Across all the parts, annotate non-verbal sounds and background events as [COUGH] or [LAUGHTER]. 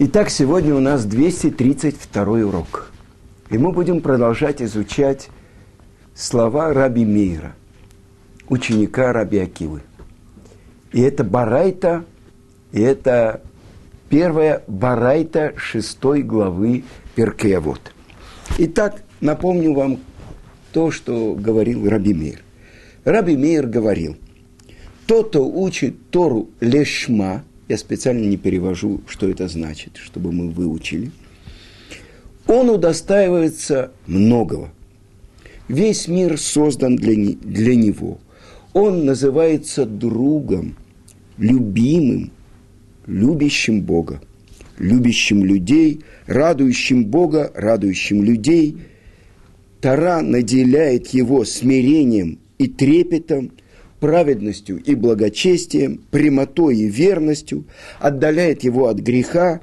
Итак, сегодня у нас 232 урок. И мы будем продолжать изучать слова Раби Мейра, ученика Раби Акивы. И это Барайта, и это первая Барайта шестой главы Перкеявод. Итак, напомню вам то, что говорил Раби Мейр. Раби Мейр говорил, тот, кто учит Тору лешма – я специально не перевожу, что это значит, чтобы мы выучили. Он удостаивается многого. Весь мир создан для, не, для него. Он называется другом, любимым, любящим Бога, любящим людей, радующим Бога, радующим людей. Тара наделяет его смирением и трепетом – праведностью и благочестием, прямотой и верностью, отдаляет его от греха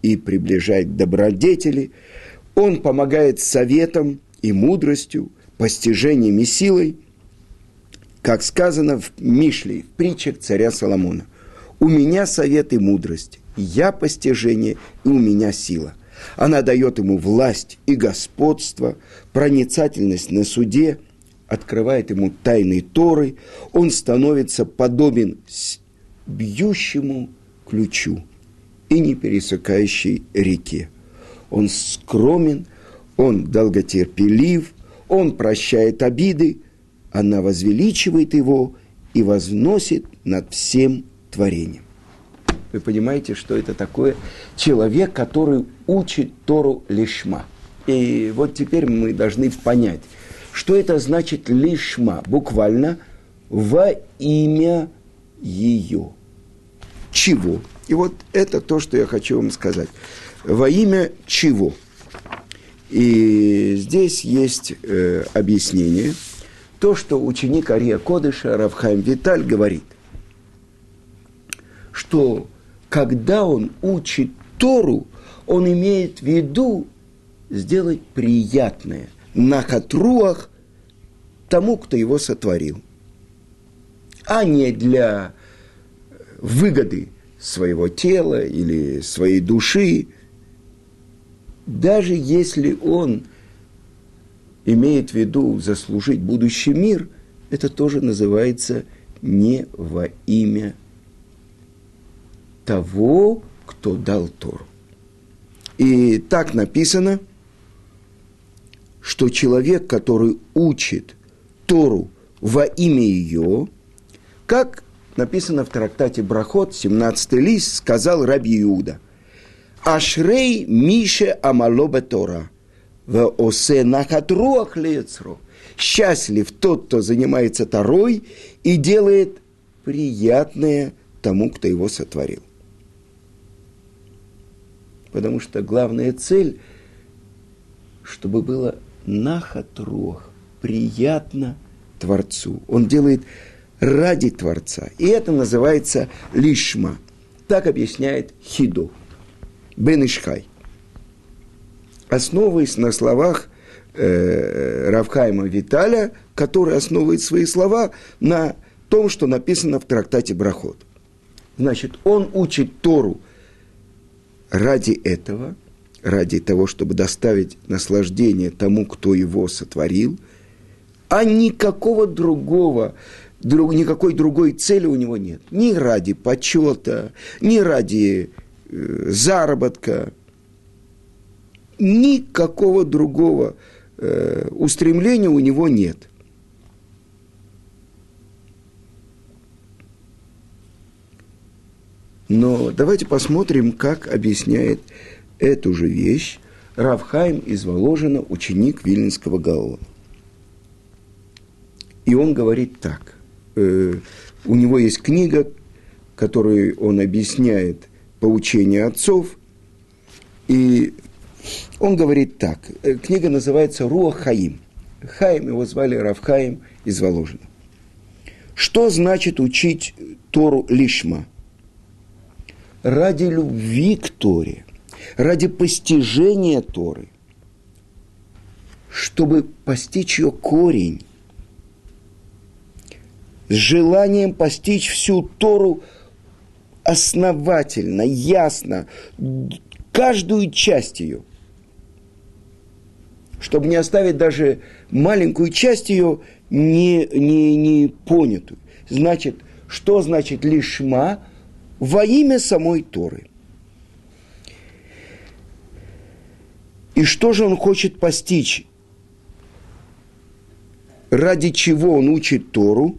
и приближает к добродетели. Он помогает советом и мудростью, постижением и силой, как сказано в Мишле, в притчах царя Соломона. «У меня совет и мудрость, я постижение, и у меня сила». Она дает ему власть и господство, проницательность на суде – открывает ему тайны Торы, он становится подобен бьющему ключу и не пересекающей реке. Он скромен, он долготерпелив, он прощает обиды, она возвеличивает его и возносит над всем творением. Вы понимаете, что это такое человек, который учит Тору лишма. И вот теперь мы должны понять – что это значит лишма? Буквально во имя ее. Чего? И вот это то, что я хочу вам сказать. Во имя чего? И здесь есть э, объяснение. То, что ученик Ария Кодыша Равхайм Виталь говорит, что когда он учит Тору, он имеет в виду сделать приятное – на хатруах тому, кто его сотворил, а не для выгоды своего тела или своей души, даже если он имеет в виду заслужить будущий мир, это тоже называется не во имя того, кто дал Тору. И так написано – что человек, который учит Тору во имя ее, как написано в трактате Брахот, 17 лист, сказал Раби Иуда, «Ашрей Мише Амалоба Тора, в осе нахатруах лецро». Счастлив тот, кто занимается Торой и делает приятное тому, кто его сотворил. Потому что главная цель, чтобы было нахатрох, приятно Творцу. Он делает ради Творца. И это называется лишма. Так объясняет Хиду. Бен Ишхай. Основываясь на словах э, Равхайма Виталя, который основывает свои слова на том, что написано в трактате Брахот. Значит, он учит Тору ради этого – ради того, чтобы доставить наслаждение тому, кто его сотворил, а никакого другого, друг, никакой другой цели у него нет. Ни ради почета, ни ради э, заработка, никакого другого э, устремления у него нет. Но давайте посмотрим, как объясняет эту же вещь Равхайм из Воложина, ученик Вильнинского Гаона. И он говорит так. Э, у него есть книга, которую он объясняет поучение отцов. И он говорит так. Э, книга называется Руа Хаим. Хаим, его звали Равхаим из Воложина. Что значит учить Тору лишма? Ради любви к Торе – ради постижения Торы, чтобы постичь ее корень, с желанием постичь всю Тору основательно, ясно, каждую часть ее, чтобы не оставить даже маленькую часть ее не, не, не понятую. Значит, что значит лишма во имя самой Торы? И что же он хочет постичь? Ради чего он учит Тору?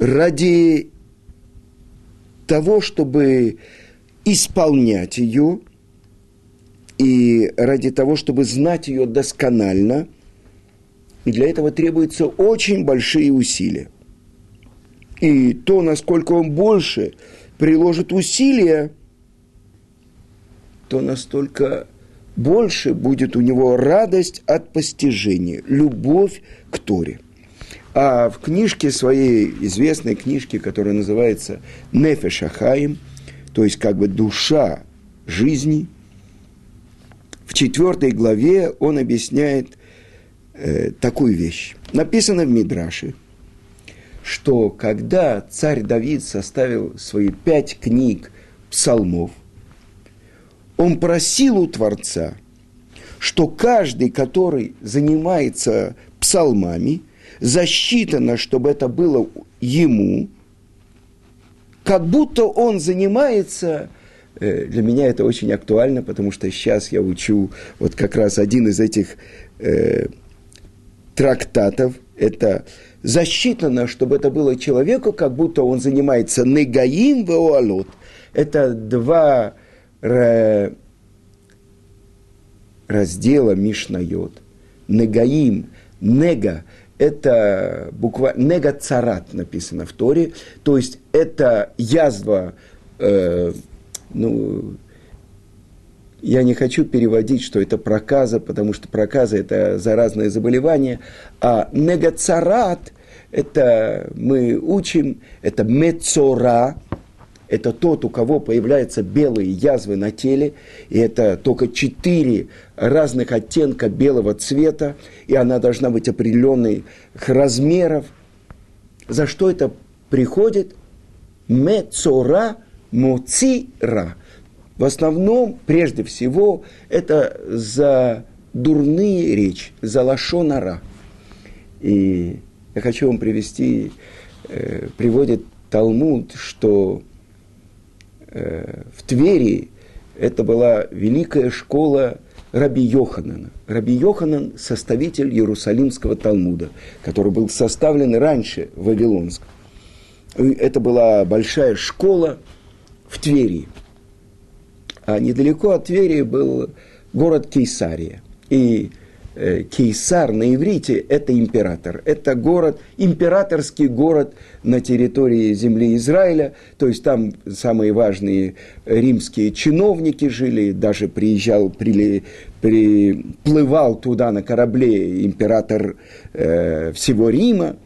Ради того, чтобы исполнять ее, и ради того, чтобы знать ее досконально, и для этого требуются очень большие усилия. И то, насколько он больше приложит усилия, то настолько больше будет у него радость от постижения, любовь к Торе. А в книжке своей, известной книжке, которая называется «Нефешахаим», то есть как бы душа жизни, в четвертой главе он объясняет э, такую вещь. Написано в Мидраше, что когда царь Давид составил свои пять книг псалмов, он просил у Творца, что каждый, который занимается псалмами, засчитано, чтобы это было ему, как будто он занимается, э, для меня это очень актуально, потому что сейчас я учу вот как раз один из этих э, трактатов, это засчитано, чтобы это было человеку, как будто он занимается негаим веуалот. Это два раздела Мишнайот. Негаим, нега, это буква нега царат написано в Торе, то есть это язва, э, ну, я не хочу переводить, что это проказа, потому что проказа – это заразное заболевание, а негацарат – это мы учим, это мецора, это тот, у кого появляются белые язвы на теле, и это только четыре разных оттенка белого цвета, и она должна быть определенных размеров. За что это приходит? Мецора моцира. В основном, прежде всего, это за дурные речь, за лошонара. И я хочу вам привести, э, приводит Талмуд, что в Твери это была великая школа Раби Йоханана. Раби Йоханан – составитель Иерусалимского Талмуда, который был составлен раньше в Вавилонском. Это была большая школа в Твери. А недалеко от Твери был город Кейсария. И Э, Кейсар на иврите – это император. Это город, императорский город на территории земли Израиля. То есть там самые важные римские чиновники жили. Даже приезжал, при, приплывал туда на корабле император э, всего Рима.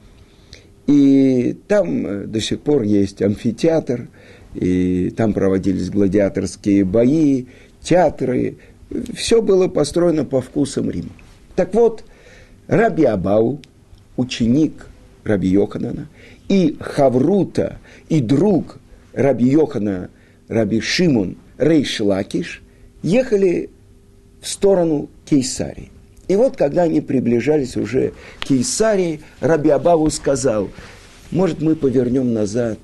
И там э, до сих пор есть амфитеатр, и там проводились гладиаторские бои, театры. Все было построено по вкусам Рима. Так вот, Раби Абау, ученик Раби Йоханана, и Хаврута, и друг Раби Йохана, Раби Шимон Рейш Лакиш, ехали в сторону Кейсарии. И вот, когда они приближались уже к Кейсарии, Раби Абаву сказал, может, мы повернем назад.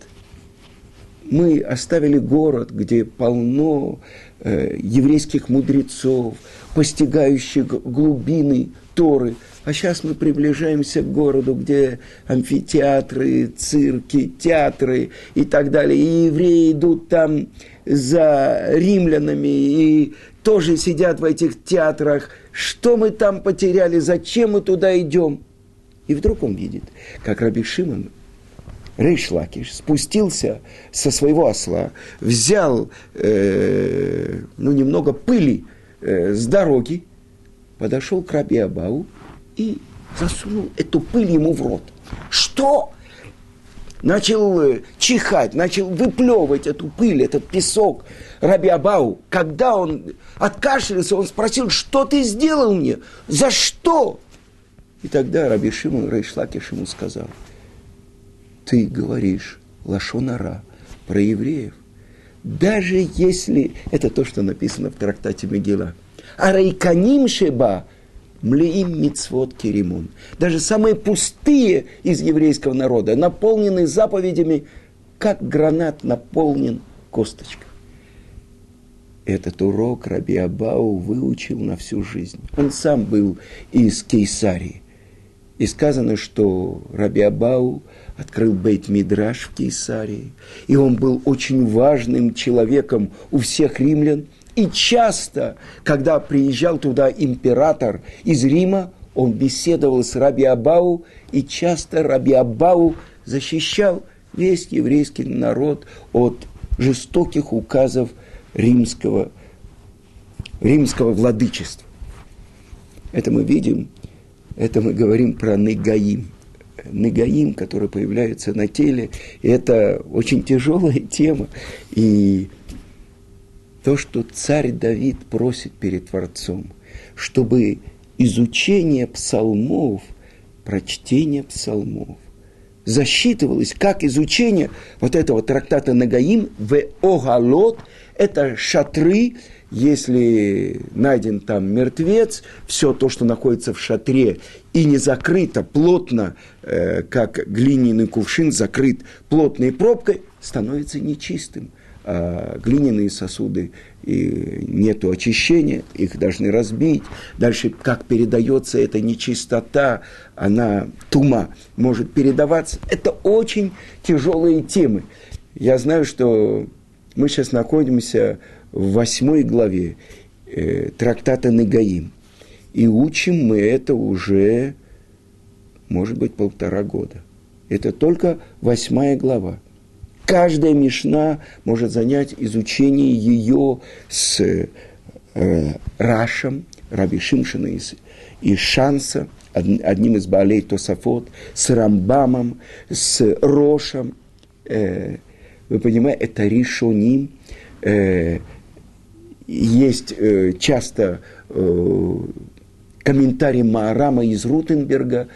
Мы оставили город, где полно э, еврейских мудрецов, постигающих глубины Торы. А сейчас мы приближаемся к городу, где амфитеатры, цирки, театры и так далее. И евреи идут там за римлянами и тоже сидят в этих театрах. Что мы там потеряли, зачем мы туда идем? И вдруг он видит, как Раби Шимон Рейш Лакиш спустился со своего осла, взял э, ну, немного пыли э, с дороги, подошел к Раби Абау и засунул эту пыль ему в рот. Что? Начал э, чихать, начал выплевывать эту пыль, этот песок. Раби Абау, когда он откашлялся, он спросил, что ты сделал мне? За что? И тогда Раби Шимон Рейшлакиш ему сказал, ты говоришь лашонара про евреев, даже если это то, что написано в трактате Мегила. Арайканим шеба млеим мицвод керимун. Даже самые пустые из еврейского народа, наполненные заповедями, как гранат наполнен косточкой. Этот урок Раби Абау выучил на всю жизнь. Он сам был из Кейсарии. И сказано, что Раби Абау открыл Бейт Мидраш в Кейсарии. И он был очень важным человеком у всех римлян. И часто, когда приезжал туда император из Рима, он беседовал с Раби Абау, и часто Раби Абау защищал весь еврейский народ от жестоких указов римского, римского владычества. Это мы видим, это мы говорим про Негаим. Негаим, который появляется на теле, это очень тяжелая [LAUGHS] тема. И то, что царь Давид просит перед Творцом, чтобы изучение псалмов, прочтение псалмов, засчитывалось как изучение вот этого трактата Нагаим в Огалот, это шатры, если найден там мертвец, все то, что находится в шатре и не закрыто плотно, э, как глиняный кувшин закрыт плотной пробкой, становится нечистым. А глиняные сосуды и нету очищения, их должны разбить. Дальше, как передается эта нечистота, она, тума, может передаваться. Это очень тяжелые темы. Я знаю, что мы сейчас находимся в восьмой главе э, трактата Негаим. И учим мы это уже, может быть, полтора года. Это только восьмая глава. Каждая мишна может занять изучение ее с э, Рашем, Раби Шимшина из, из Шанса, одним из Баалей Тосафот, с Рамбамом, с Рошем. Э, вы понимаете, это Ришоним. Э, есть э, часто э, комментарий Маарама из Рутенберга.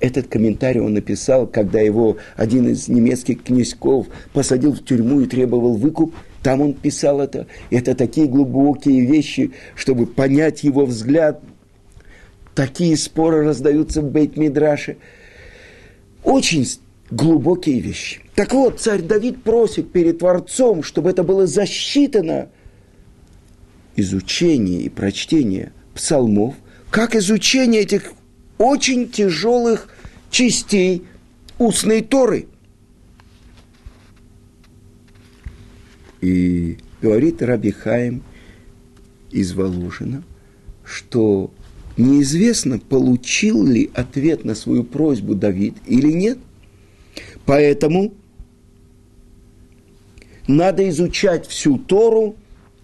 Этот комментарий он написал, когда его один из немецких князьков посадил в тюрьму и требовал выкуп. Там он писал это. Это такие глубокие вещи, чтобы понять его взгляд. Такие споры раздаются в Бейт-Мидраше. Очень глубокие вещи. Так вот, царь Давид просит перед Творцом, чтобы это было засчитано – изучение и прочтение псалмов, как изучение этих очень тяжелых частей устной Торы. И говорит Раби Хаим из Валужина, что неизвестно, получил ли ответ на свою просьбу Давид или нет. Поэтому надо изучать всю Тору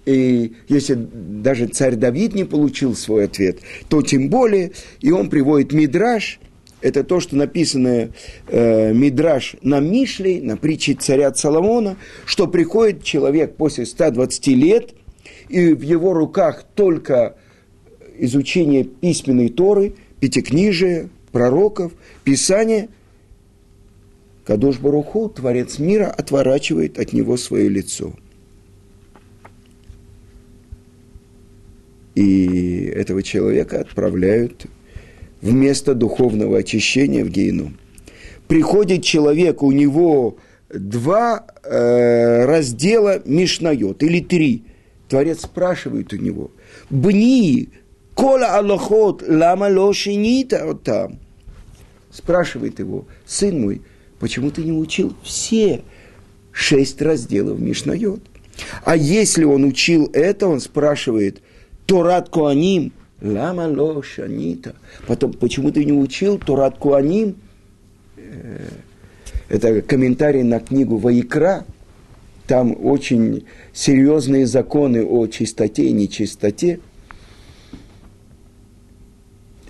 и если даже царь Давид не получил свой ответ, то тем более, и он приводит Мидраш, это то, что написано э, Мидраш на Мишле, на притче царя Соломона, что приходит человек после 120 лет, и в его руках только изучение письменной Торы, пятикнижия, пророков, Писания. Кадош Баруху, Творец мира, отворачивает от него свое лицо – и этого человека отправляют вместо духовного очищения в гейну. Приходит человек, у него два э, раздела Мишнает, или три. Творец спрашивает у него, «Бни, кола аллахот, лама лошинита там?» Спрашивает его, «Сын мой, почему ты не учил все шесть разделов Мишнает?» А если он учил это, он спрашивает, Торат Куаним, лама ло шанита. Потом, почему ты не учил Торат Куаним? Э, это комментарий на книгу Ваикра. Там очень серьезные законы о чистоте и нечистоте.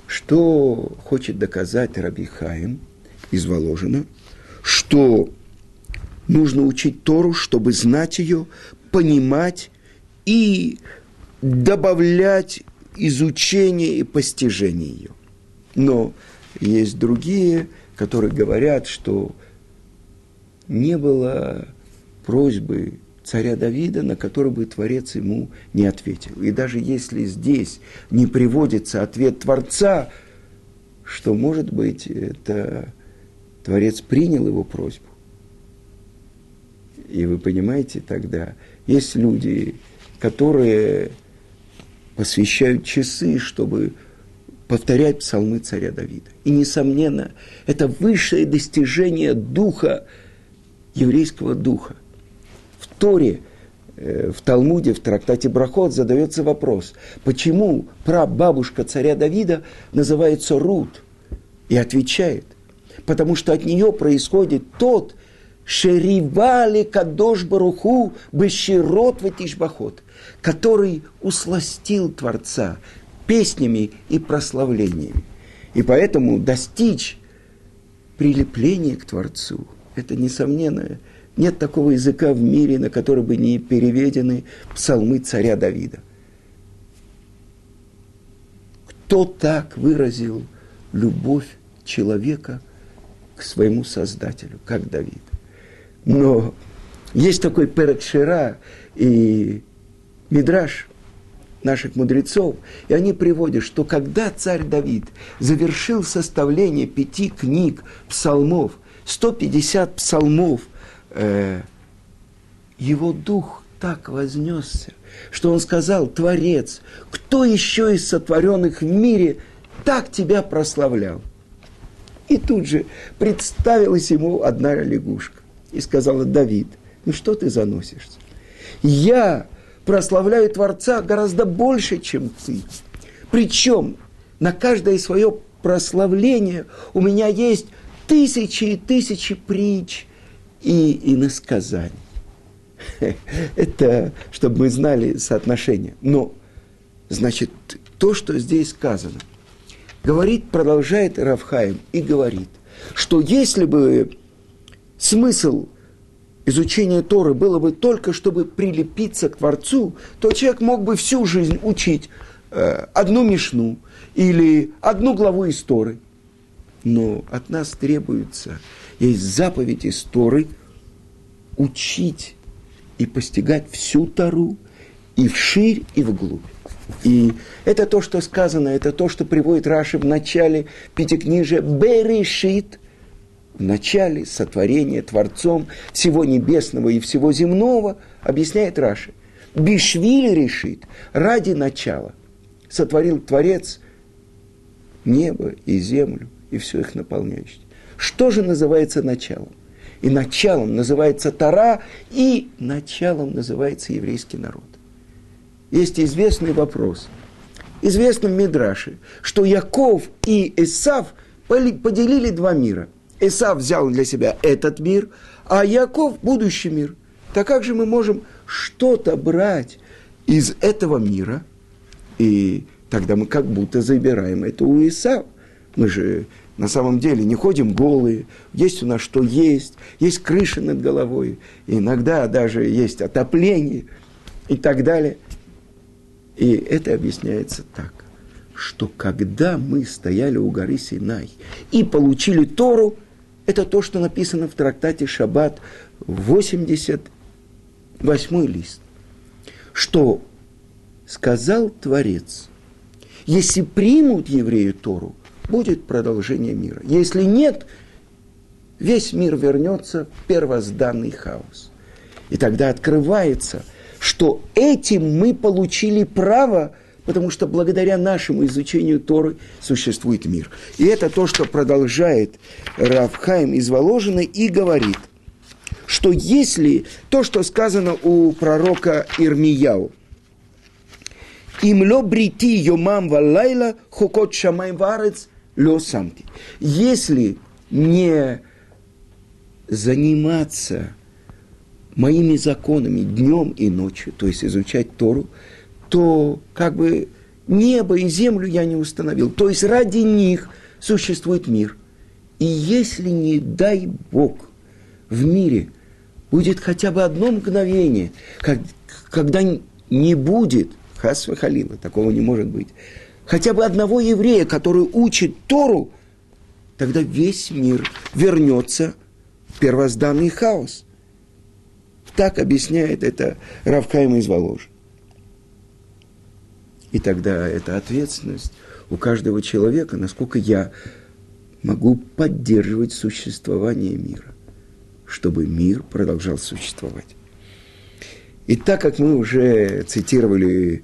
Что хочет доказать Раби Хаим из Воложина? Что нужно учить Тору, чтобы знать ее, понимать и добавлять изучение и постижение ее. Но есть другие, которые говорят, что не было просьбы царя Давида, на который бы Творец ему не ответил. И даже если здесь не приводится ответ Творца, что, может быть, это Творец принял его просьбу. И вы понимаете тогда, есть люди, которые посвящают часы, чтобы повторять псалмы царя Давида. И, несомненно, это высшее достижение духа, еврейского духа. В Торе, э, в Талмуде, в трактате Брахот задается вопрос, почему прабабушка царя Давида называется Рут? И отвечает, потому что от нее происходит тот, Шеривали Кадош Баруху Беширот Ватишбахот, который усластил Творца песнями и прославлениями. И поэтому достичь прилепления к Творцу – это несомненно. Нет такого языка в мире, на который бы не переведены псалмы царя Давида. Кто так выразил любовь человека к своему Создателю, как Давид? Но есть такой Перекшира и Мидраш наших мудрецов, и они приводят, что когда царь Давид завершил составление пяти книг псалмов, 150 псалмов, э, его дух так вознесся, что он сказал, Творец, кто еще из сотворенных в мире так тебя прославлял? И тут же представилась ему одна лягушка и сказала, Давид, ну что ты заносишься? Я прославляю Творца гораздо больше, чем ты. Причем на каждое свое прославление у меня есть тысячи и тысячи притч и иносказаний. [LAUGHS] Это, чтобы мы знали соотношение. Но, значит, то, что здесь сказано, говорит, продолжает Равхаим и говорит, что если бы смысл изучения Торы было бы только, чтобы прилепиться к Творцу, то человек мог бы всю жизнь учить э, одну мишну или одну главу из Торы. Но от нас требуется, есть заповедь из Торы, учить и постигать всю Тору и вширь, и вглубь. И это то, что сказано, это то, что приводит Раши в начале Пятикнижия «Берешит», начале сотворения Творцом всего небесного и всего земного, объясняет Раши. Бишвили решит, ради начала сотворил Творец небо и землю и все их наполняющее. Что же называется началом? И началом называется Тара, и началом называется еврейский народ. Есть известный вопрос. Известно в что Яков и Исав поделили два мира – Исав взял для себя этот мир, а Яков – будущий мир. Так как же мы можем что-то брать из этого мира, и тогда мы как будто забираем это у Исава. Мы же на самом деле не ходим голые, есть у нас что есть, есть крыша над головой, иногда даже есть отопление и так далее. И это объясняется так, что когда мы стояли у горы Синай и получили Тору – это то, что написано в трактате Шаббат, 88 лист. Что сказал Творец, если примут евреи Тору, будет продолжение мира. Если нет, весь мир вернется в первозданный хаос. И тогда открывается, что этим мы получили право – потому что благодаря нашему изучению Торы существует мир. И это то, что продолжает Равхайм из Воложины и говорит, что если то, что сказано у пророка Ирмияу, им ло брити йомам валайла хокот шамай варец ло самти. Если не заниматься моими законами днем и ночью, то есть изучать Тору, то как бы небо и землю я не установил. То есть ради них существует мир. И если, не дай Бог, в мире будет хотя бы одно мгновение, как, когда не будет, хасва халила, такого не может быть, хотя бы одного еврея, который учит Тору, тогда весь мир вернется в первозданный хаос. Так объясняет это Равкаем из Воложи. И тогда это ответственность у каждого человека, насколько я могу поддерживать существование мира, чтобы мир продолжал существовать. И так как мы уже цитировали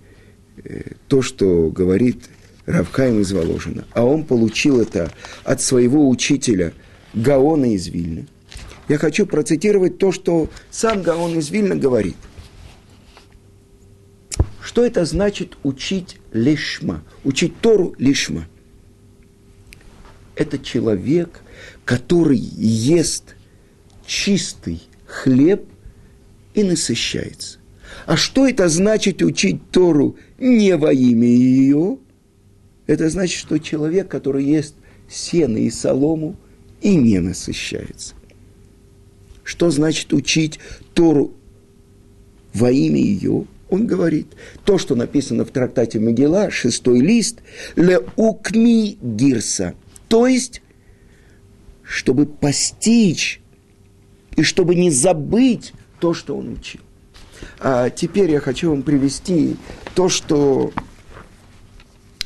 э, то, что говорит Равхайм из Воложина, а он получил это от своего учителя Гаона из Вильны, я хочу процитировать то, что сам Гаон из Вильна говорит. Что это значит учить лишма, учить Тору лишма? Это человек, который ест чистый хлеб и насыщается. А что это значит учить Тору не во имя ее? Это значит, что человек, который ест сено и солому, и не насыщается. Что значит учить Тору во имя ее? Он говорит, то, что написано в трактате Могила, шестой лист, «Ле укми гирса», то есть, чтобы постичь и чтобы не забыть то, что он учил. А теперь я хочу вам привести то, что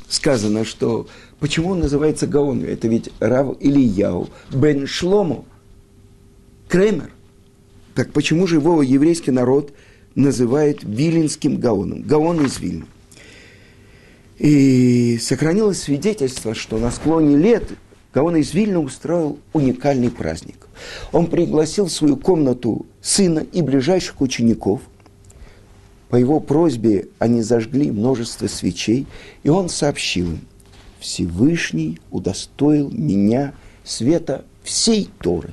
сказано, что почему он называется Гаон? Это ведь Рав Ильяу бен Шлому, Кремер. Так почему же его еврейский народ называет Вилинским Гаоном? Гаон из Вильна. И сохранилось свидетельство, что на склоне лет Гаон из Вильна устроил уникальный праздник. Он пригласил в свою комнату сына и ближайших учеников. По его просьбе они зажгли множество свечей, и он сообщил им, Всевышний удостоил меня света всей Торы.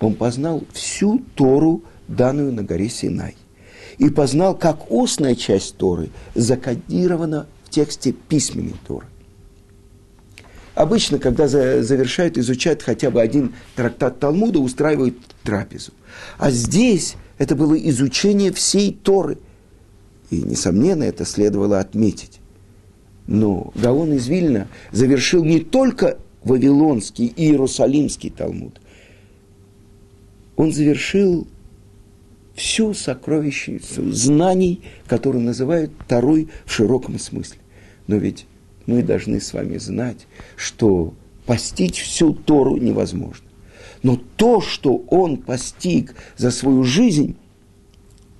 Он познал всю Тору, данную на горе Синай. И познал, как устная часть Торы закодирована в тексте письменной Торы. Обычно, когда завершают изучать хотя бы один трактат Талмуда, устраивают трапезу. А здесь это было изучение всей Торы. И, несомненно, это следовало отметить. Но Гаон из Вильна завершил не только Вавилонский и Иерусалимский Талмуд. Он завершил всю сокровищницу знаний, которые называют Тарой в широком смысле. Но ведь мы должны с вами знать, что постичь всю Тору невозможно. Но то, что он постиг за свою жизнь,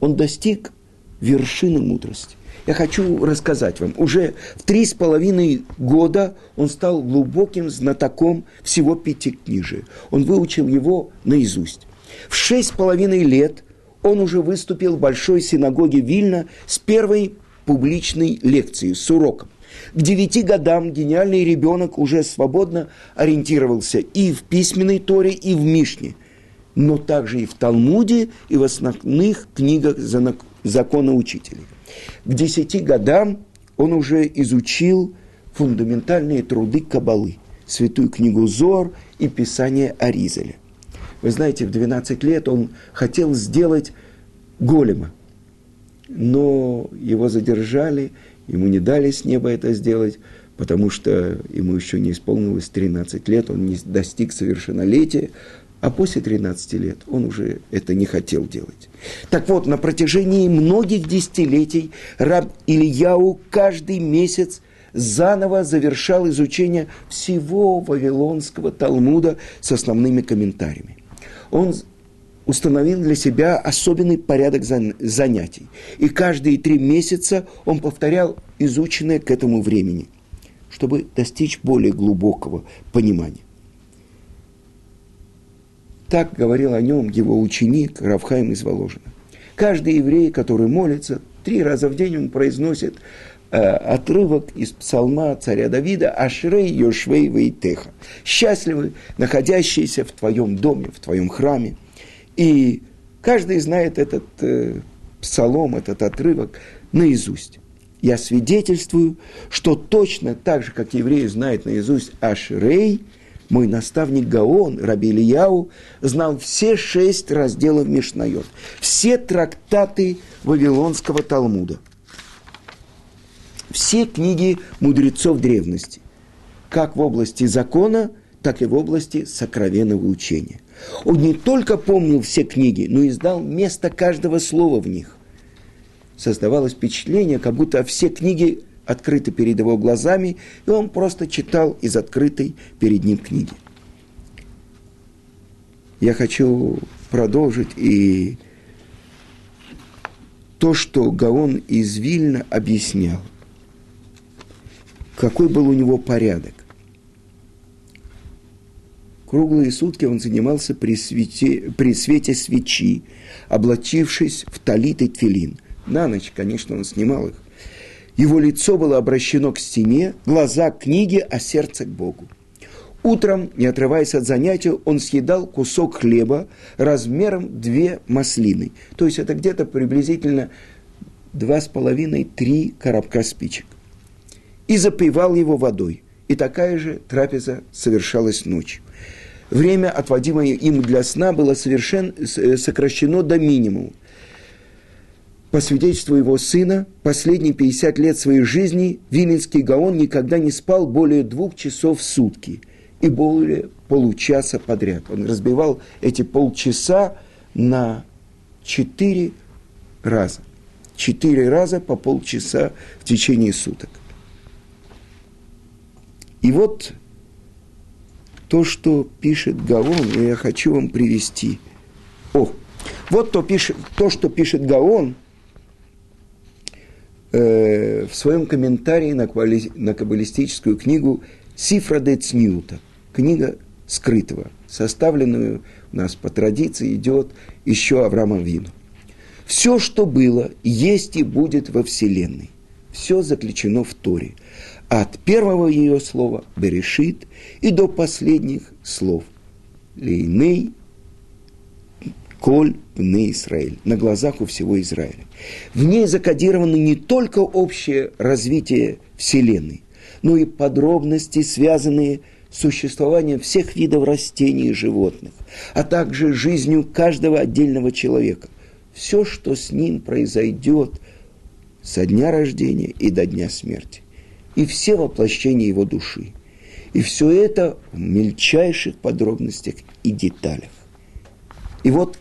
он достиг вершины мудрости. Я хочу рассказать вам. Уже в три с половиной года он стал глубоким знатоком всего пятикнижия. Он выучил его наизусть. В шесть с половиной лет он уже выступил в Большой синагоге Вильна с первой публичной лекцией, с уроком. К девяти годам гениальный ребенок уже свободно ориентировался и в письменной Торе, и в Мишне, но также и в Талмуде, и в основных книгах закона учителей. К десяти годам он уже изучил фундаментальные труды Кабалы, святую книгу Зор и Писание Аризеля. Вы знаете, в 12 лет он хотел сделать голема, но его задержали Ему не дали с неба это сделать, потому что ему еще не исполнилось 13 лет, он не достиг совершеннолетия, а после 13 лет он уже это не хотел делать. Так вот, на протяжении многих десятилетий раб Ильяу каждый месяц заново завершал изучение всего Вавилонского Талмуда с основными комментариями. Он установил для себя особенный порядок занятий. И каждые три месяца он повторял изученное к этому времени, чтобы достичь более глубокого понимания. Так говорил о нем его ученик Равхайм из Воложина. Каждый еврей, который молится, три раза в день он произносит отрывок из псалма царя Давида «Ашрей Йошвей Вейтеха» «Счастливы, находящиеся в твоем доме, в твоем храме». И каждый знает этот э, псалом, этот отрывок наизусть. Я свидетельствую, что точно так же, как евреи знают наизусть Ашрей, мой наставник Гаон, Раби Ильяу, знал все шесть разделов Мишнайот, все трактаты Вавилонского Талмуда, все книги мудрецов древности, как в области закона, так и в области сокровенного учения – Он не только помнил все книги, но и знал место каждого слова в них. Создавалось впечатление, как будто все книги открыты перед его глазами, и он просто читал из открытой перед ним книги. Я хочу продолжить и то, что Гаон из Вильна объяснял, какой был у него порядок. Круглые сутки он занимался при свете, при свете свечи, облачившись в талит и твилин. На ночь, конечно, он снимал их. Его лицо было обращено к стене, глаза к книге, а сердце к Богу. Утром, не отрываясь от занятия, он съедал кусок хлеба размером две маслины. То есть это где-то приблизительно два с половиной, три коробка спичек. И запивал его водой. И такая же трапеза совершалась ночью. Время, отводимое им для сна, было совершенно э, сокращено до минимума. По свидетельству его сына, последние 50 лет своей жизни Виленский Гаон никогда не спал более двух часов в сутки и более получаса подряд. Он разбивал эти полчаса на четыре раза. Четыре раза по полчаса в течение суток. И вот то, что пишет Гаон, я хочу вам привести. О, вот то, пишет, то что пишет Гаон – э, в своем комментарии на, квали, на каббалистическую книгу «Сифра де Цнюта», книга скрытого, составленную у нас по традиции идет еще Авраамом Вину. Все, что было, есть и будет во Вселенной. Все заключено в Торе. От первого ее слова «берешит» и до последних слов «лейней», «коль бне Израиль», на глазах у всего Израиля. В ней закодировано не только общее развитие Вселенной, но и подробности, связанные с существованием всех видов растений и животных, а также жизнью каждого отдельного человека. Все, что с ним произойдет со дня рождения и до дня смерти. И все воплощения его души. И все это в мельчайших подробностях и деталях. И вот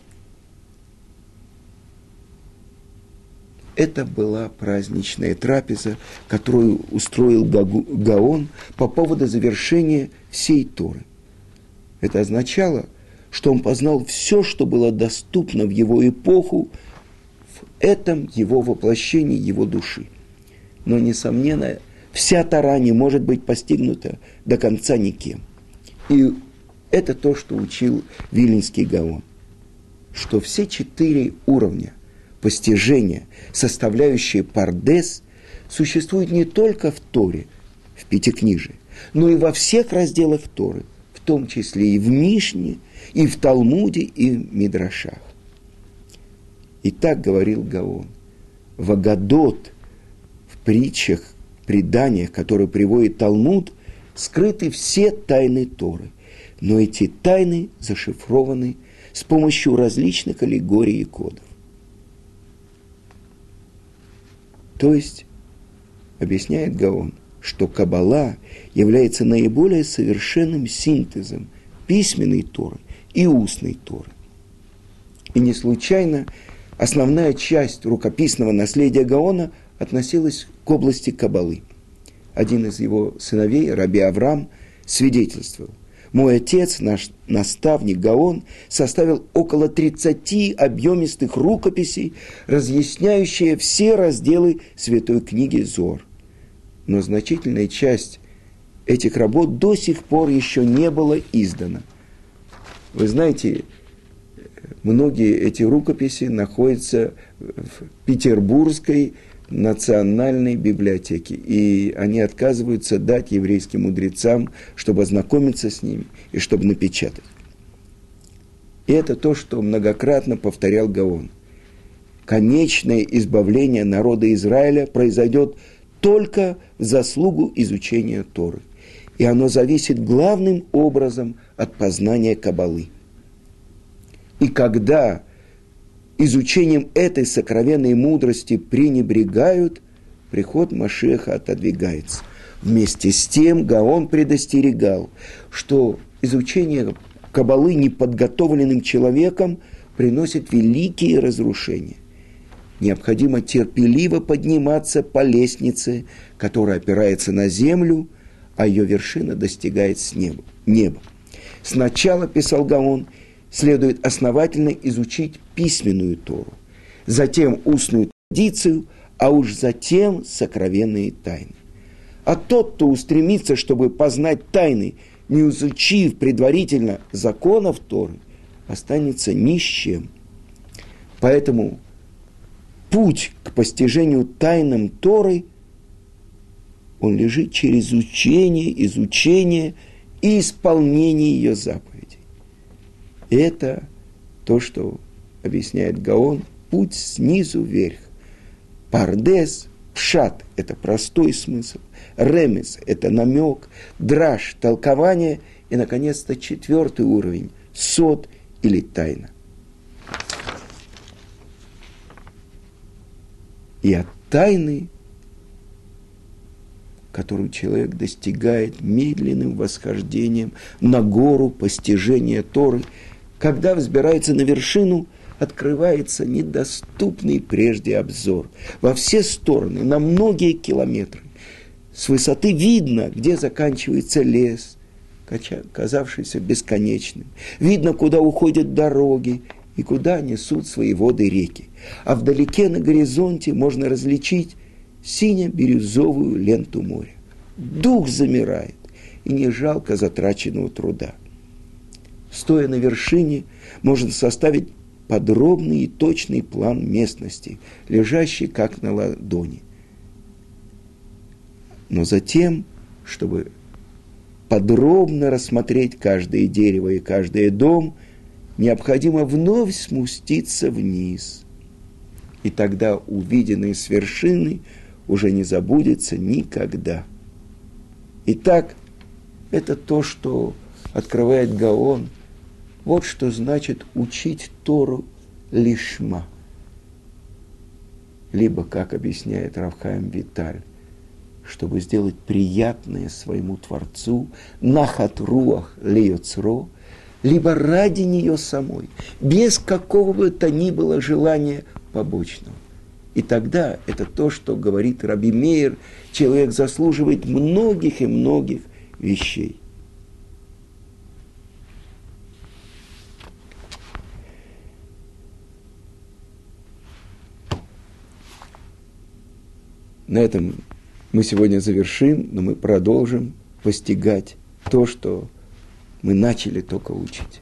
Это была праздничная трапеза, которую устроил Гаон по поводу завершения всей Торы. Это означало, что он познал все, что было доступно в его эпоху, этом его воплощении его души. Но, несомненно, вся Тора не может быть постигнута до конца никем. И это то, что учил Вилинский Гаон, что все четыре уровня – постижения, составляющие пардес, существуют не только в Торе, в Пятикнижии, но и во всех разделах Торы, в том числе и в Мишне, и в Талмуде, и в Мидрашах. И так говорил Гаон. Вагадот в притчах, преданиях, которые приводит Талмуд, скрыты все тайны Торы. Но эти тайны зашифрованы с помощью различных аллегорий и кодов. То есть, объясняет Гаон, что Каббала является наиболее совершенным синтезом письменной Торы и устной Торы. И не случайно основная часть рукописного наследия Гаона относилась к области Каббалы. Один из его сыновей, Раби Авраам, свидетельствовал – мой отец, наш наставник Гаон, составил около 30 объемистых рукописей, разъясняющие все разделы Святой книги Зор. Но значительная часть этих работ до сих пор еще не была издана. Вы знаете, многие эти рукописи находятся в Петербургской национальной библиотеки. И они отказываются дать еврейским мудрецам, чтобы ознакомиться с ними и чтобы напечатать. И это то, что многократно повторял Гаон. Конечное избавление народа Израиля произойдет только в заслугу изучения Торы. И оно зависит главным образом от познания Кабалы. И когда изучением этой сокровенной мудрости пренебрегают, приход Машеха отодвигается. Вместе с тем Гаон предостерегал, что изучение кабалы неподготовленным человеком приносит великие разрушения. Необходимо терпеливо подниматься по лестнице, которая опирается на землю, а ее вершина достигает с неба. неба. Сначала, писал Гаон, следует основательно изучить письменную Тору, затем устную традицию, а уж затем сокровенные тайны. А тот, кто устремится, чтобы познать тайны, не изучив предварительно законов Торы, останется ни с чем. Поэтому путь к постижению тайнам Торы, он лежит через учение, изучение и исполнение ее заповедей. Это то, что объясняет Гаон, путь снизу вверх. Пардес, пшат – это простой смысл, ремес – это намек, драж – толкование, и, наконец-то, четвертый уровень – сот или тайна. И от тайны, которую человек достигает медленным восхождением на гору постижения Торы, когда взбирается на вершину, открывается недоступный прежде обзор во все стороны, на многие километры. С высоты видно, где заканчивается лес, казавшийся бесконечным. Видно, куда уходят дороги и куда несут свои воды реки а вдалеке на горизонте можно различить сине-бирюзовую ленту моря. Дух замирает, и не жалко затраченного труда. Стоя на вершине, можно составить подробный и точный план местности, лежащий как на ладони. Но затем, чтобы подробно рассмотреть каждое дерево и каждый дом, необходимо вновь спуститься вниз – и тогда увиденное с вершины уже не забудется никогда. Итак, это то, что открывает Гаон. Вот что значит учить Тору лишма. Либо, как объясняет Равхаем Виталь, чтобы сделать приятное своему Творцу, нахат руах лейоцро, либо ради нее самой, без какого бы то ни было желания побочного. И тогда это то, что говорит Раби Мейер, человек заслуживает многих и многих вещей. На этом мы сегодня завершим, но мы продолжим постигать то, что мы начали только учить.